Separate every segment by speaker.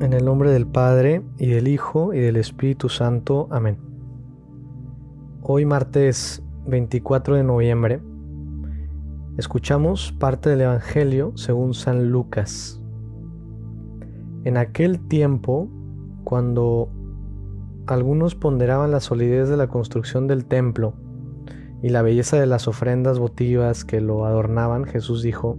Speaker 1: En el nombre del Padre, y del Hijo, y del Espíritu Santo. Amén. Hoy martes 24 de noviembre, escuchamos parte del Evangelio según San Lucas. En aquel tiempo, cuando algunos ponderaban la solidez de la construcción del templo y la belleza de las ofrendas votivas que lo adornaban, Jesús dijo,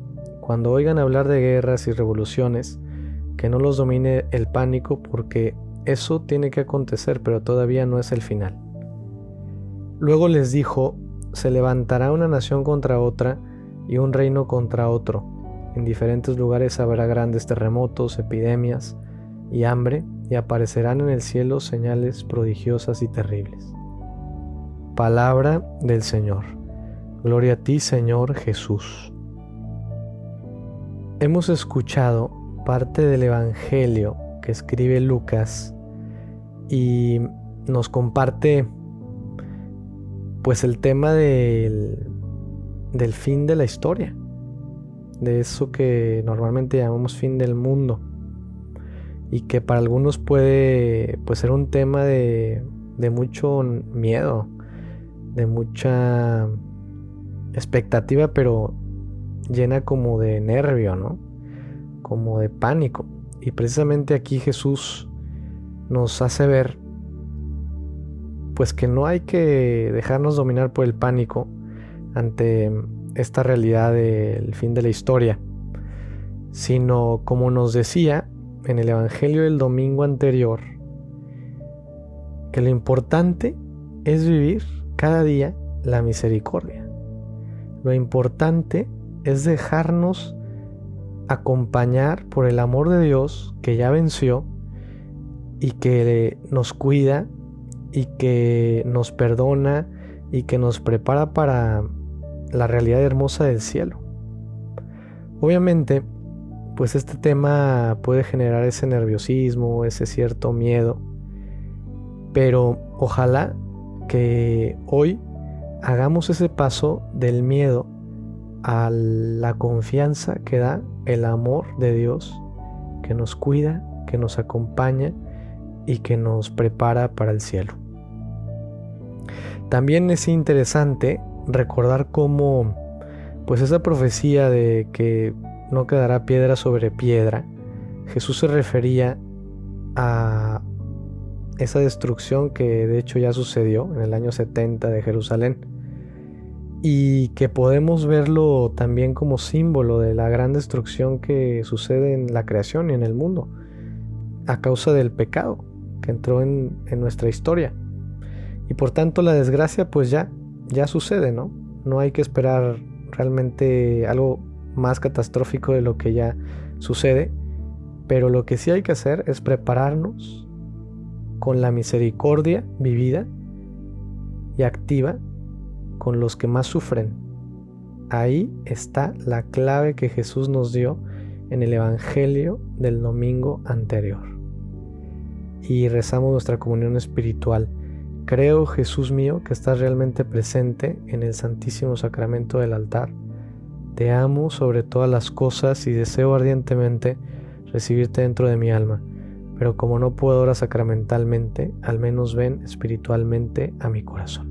Speaker 1: cuando oigan hablar de guerras y revoluciones, que no los domine el pánico porque eso tiene que acontecer, pero todavía no es el final. Luego les dijo, se levantará una nación contra otra y un reino contra otro. En diferentes lugares habrá grandes terremotos, epidemias y hambre, y aparecerán en el cielo señales prodigiosas y terribles. Palabra del Señor. Gloria a ti, Señor Jesús. Hemos escuchado parte del Evangelio que escribe Lucas y nos comparte pues el tema del, del fin de la historia, de eso que normalmente llamamos fin del mundo y que para algunos puede pues, ser un tema de, de mucho miedo, de mucha expectativa, pero llena como de nervio, ¿no? Como de pánico. Y precisamente aquí Jesús nos hace ver pues que no hay que dejarnos dominar por el pánico ante esta realidad del fin de la historia, sino como nos decía en el Evangelio del domingo anterior, que lo importante es vivir cada día la misericordia. Lo importante es dejarnos acompañar por el amor de Dios que ya venció y que nos cuida y que nos perdona y que nos prepara para la realidad hermosa del cielo. Obviamente, pues este tema puede generar ese nerviosismo, ese cierto miedo, pero ojalá que hoy hagamos ese paso del miedo a la confianza que da el amor de Dios que nos cuida, que nos acompaña y que nos prepara para el cielo. También es interesante recordar cómo pues esa profecía de que no quedará piedra sobre piedra, Jesús se refería a esa destrucción que de hecho ya sucedió en el año 70 de Jerusalén y que podemos verlo también como símbolo de la gran destrucción que sucede en la creación y en el mundo a causa del pecado que entró en, nuestra historia. Y por tanto la desgracia pues ya, ya sucede, ¿no? No hay que esperar realmente algo más catastrófico de lo que ya sucede, pero lo que sí hay que hacer es prepararnos con la misericordia vivida y activa con los que más sufren. Ahí está la clave que Jesús nos dio en el Evangelio del domingo anterior. Y rezamos nuestra comunión espiritual. Creo, Jesús mío, que estás realmente presente en el Santísimo Sacramento del altar. Te amo sobre todas las cosas y deseo ardientemente recibirte dentro de mi alma. Pero como no puedo ahora sacramentalmente, al menos ven espiritualmente a mi corazón.